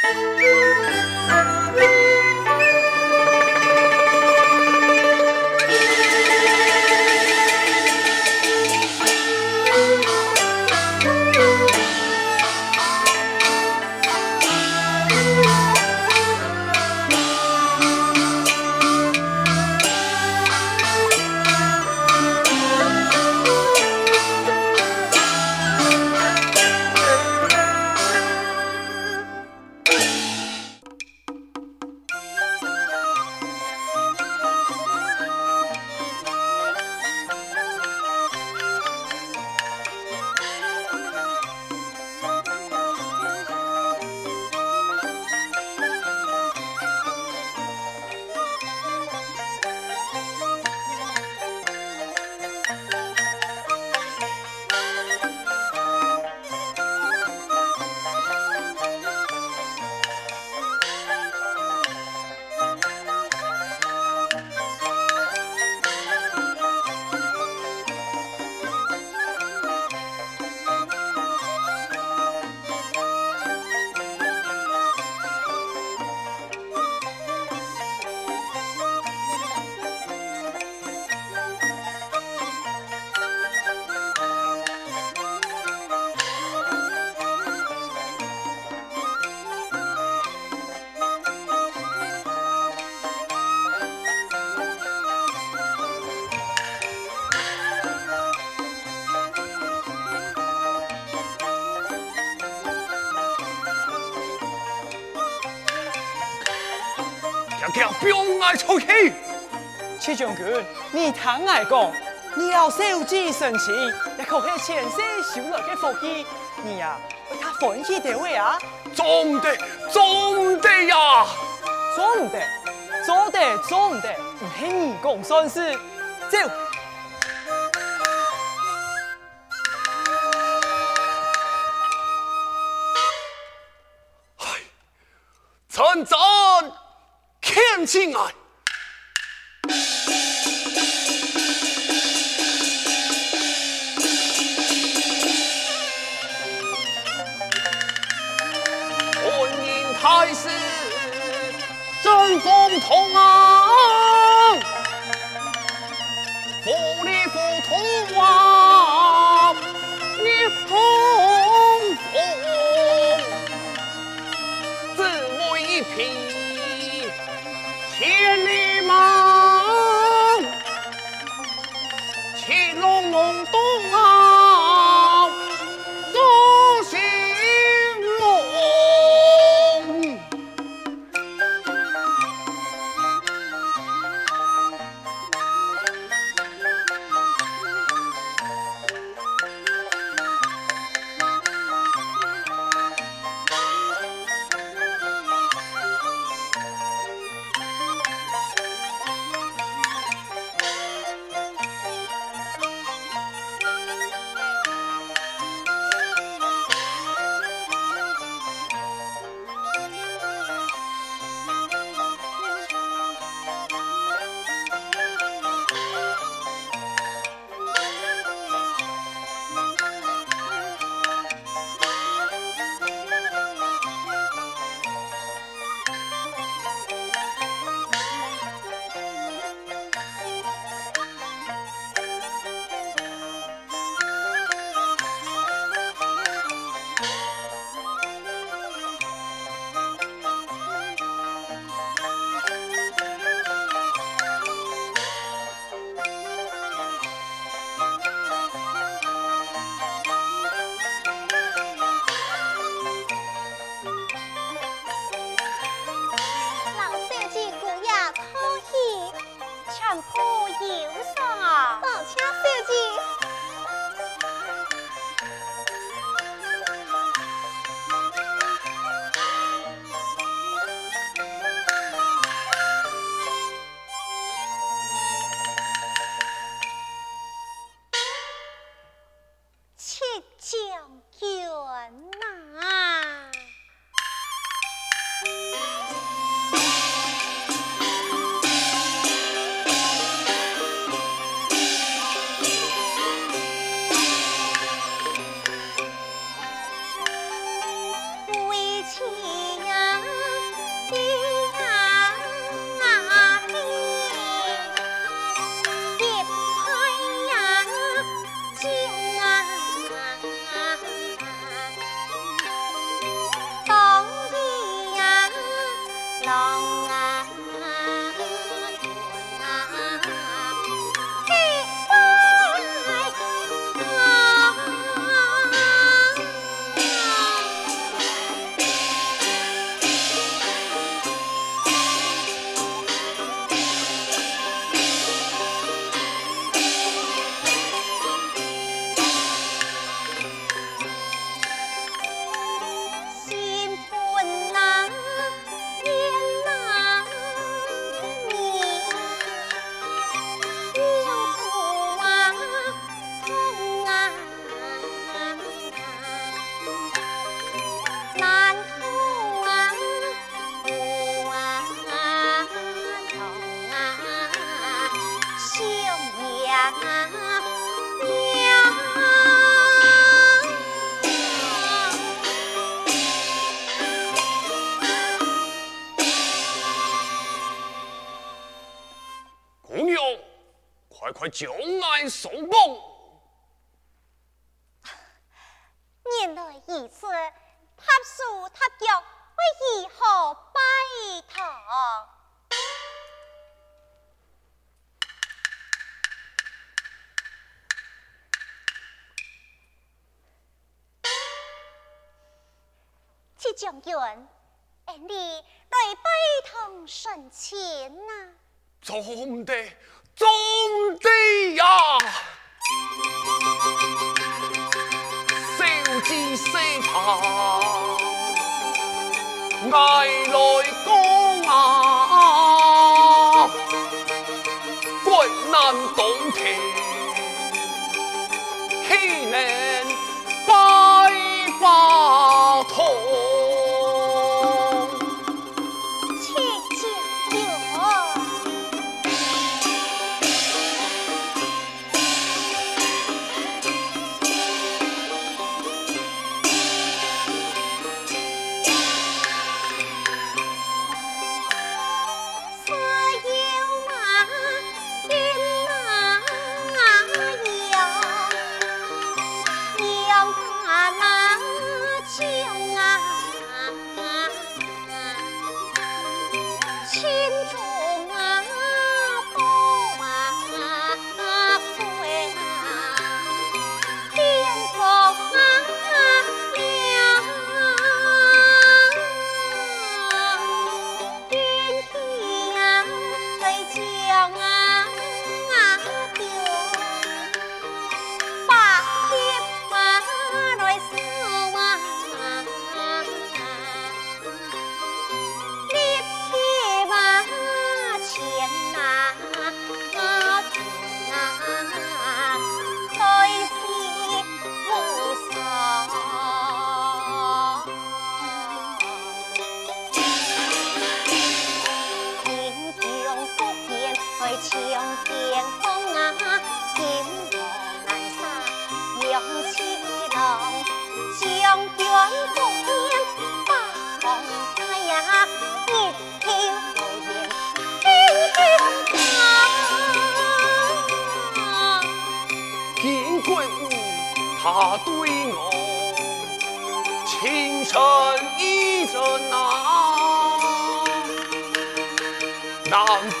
Música 叫兵来出去！七将军，你听我讲，你要守己生情，也可是前世修来的福气。你呀，为他欢喜得位啊！中的，中的呀！中的，中的，中的，唔系你讲算是。走。天亲爱，欢迎太师征风同啊，就爱送功！爱来讲啊，国难当前，岂能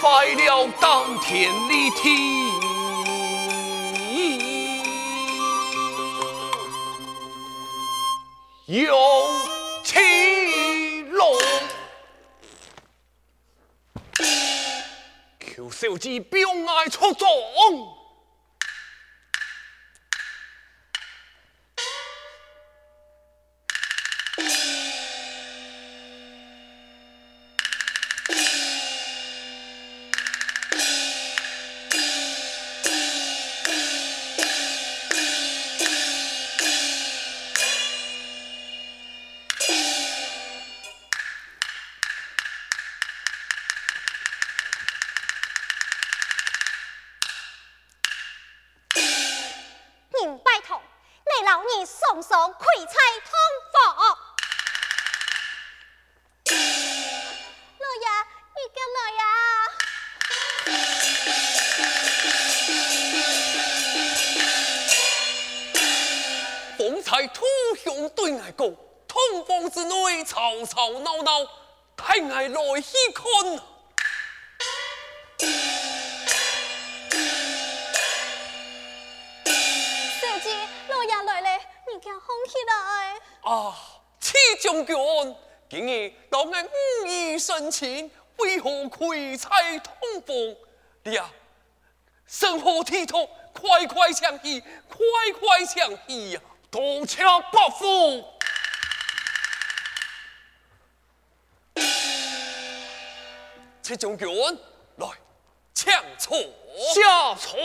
坏了当天的天有其龙，求小子表爱出众。吵吵闹闹，太爱来戏看。小姐，老爷来了，你起来。啊，七将军，今日当我武艺深情，为何开彩同风？你呀，生活体统，快快抢戏，快快抢戏呀！多谢伯父。七将军，来，抢错下错。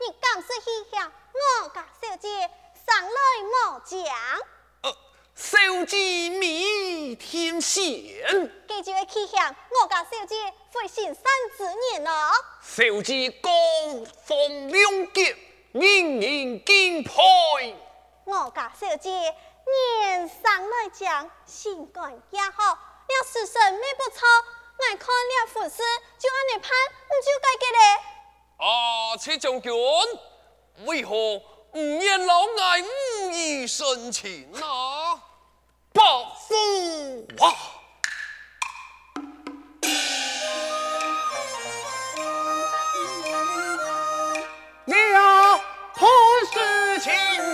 你敢是戏下我家小姐上来末将？呃，小姐米天仙。记住的气象，我家小姐会心生之年啊！小姐高风亮节，人人敬佩。我家小姐年上来讲，性格也好，了时辰没不错，爱看了服饰，就按你判，唔就该给嘞。啊，车将军，为何唔言老爱武艺深情啊？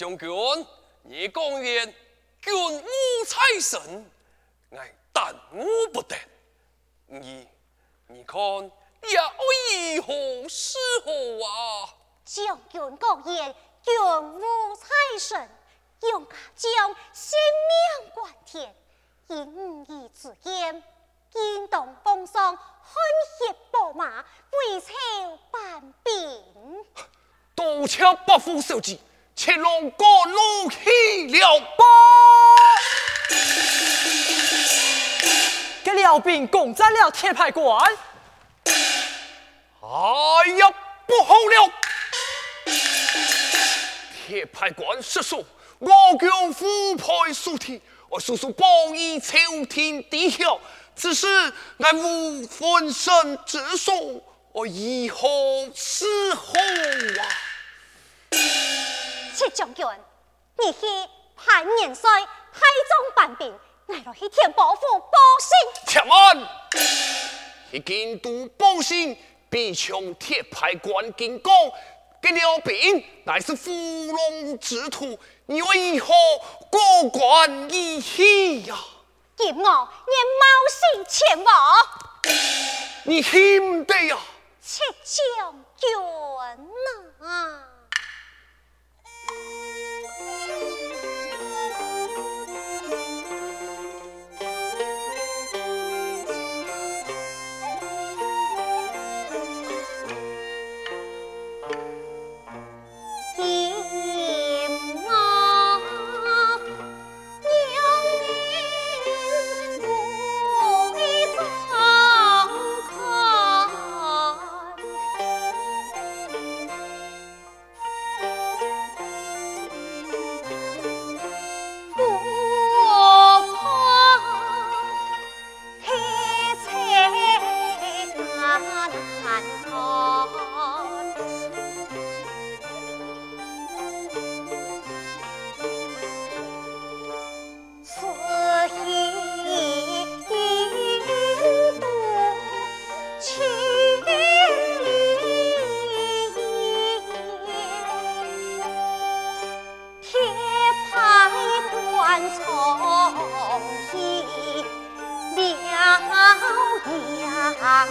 将军，你讲言军无才神，爱耽误不得。你，你看要为何是何啊？将军讲言军无才神，勇敢将性命关天，因义之言，惊动风霜，汗血宝马，为朝办兵。多谢伯父受记。赤龙哥怒气了吧！给辽兵攻占了铁牌关。哎呀，不好了！铁牌关失守，我军虎派速提，我叔叔报以朝廷地下，只是俺无分身之术，我以后是何啊？赤将军，你去潘元帅太宗办兵，我来去天保府报信。且慢，去京都报信，必从铁牌关经过，给了病乃是伏龙之徒，你为何过关而起呀？今我你冒险前往，你听得呀？七将军啊！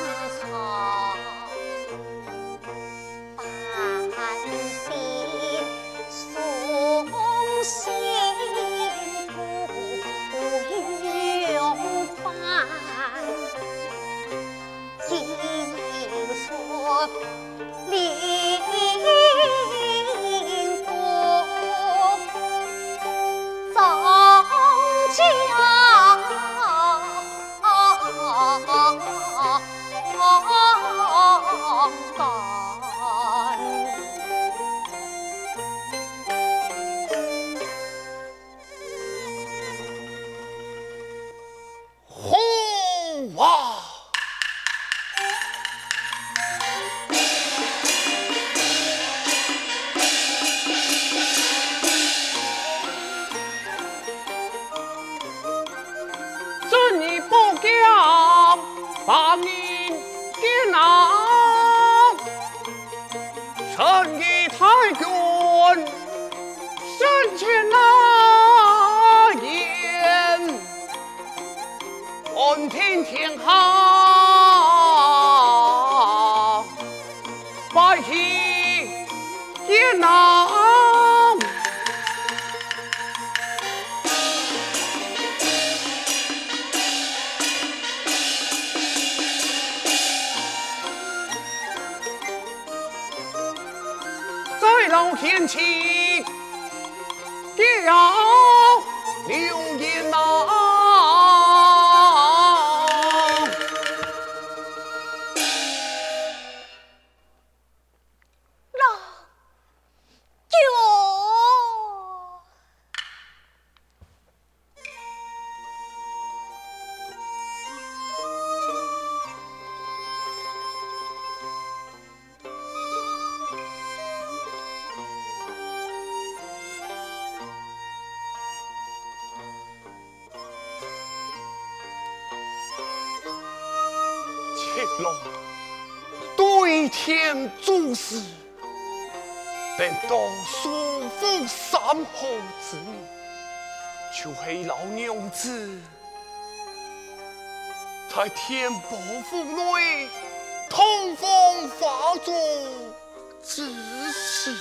last. 老天气，叫流言啊！做事，等到束缚三河之年，就是老娘子在天宝府内通风化作之时，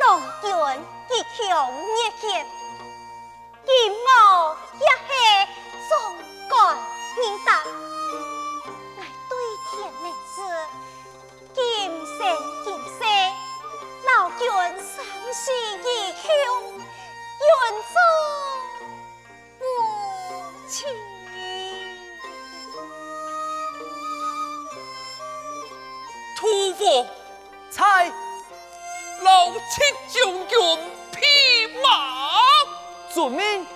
老君一腔热血，金毛一黑总干应当。是义兄，愿做母亲。屠夫，猜，老七将军匹马，遵命。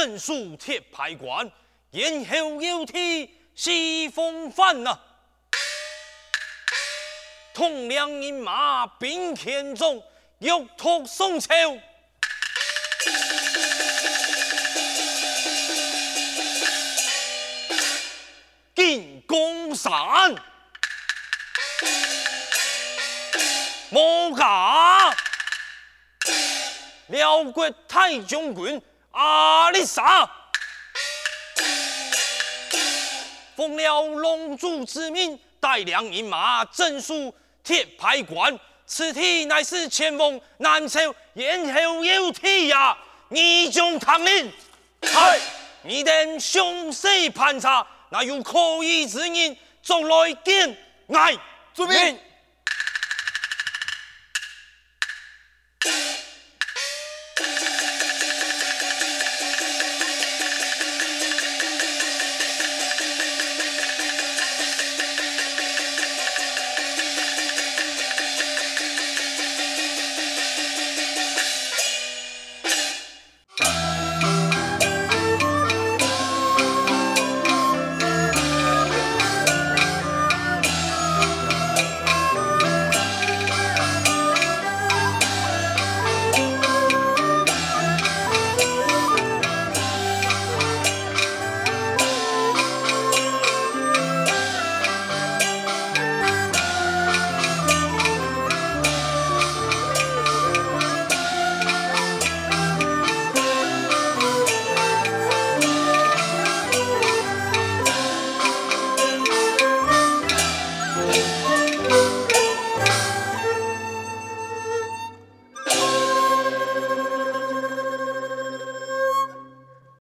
镇戍铁牌关，咽喉有体西风范呐。统领人马并肩中，玉兔送朝。进宫山，莫假。辽国太将军阿里沙，奉了龙主之命，带领人马镇戍铁牌关。此地乃是前锋南朝咽喉有体呀！你将统领，嗨，你等详细盘查，那有可疑之人，总来见，来遵命。